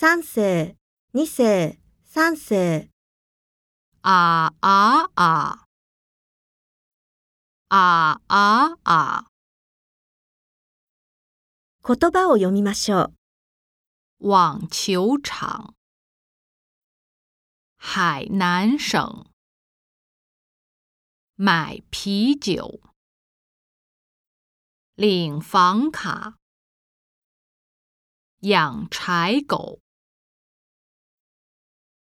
三世、二世、三世。あああ。あああ！言葉を読みましょう。网球场，海南省。买啤酒，领房卡，养柴狗。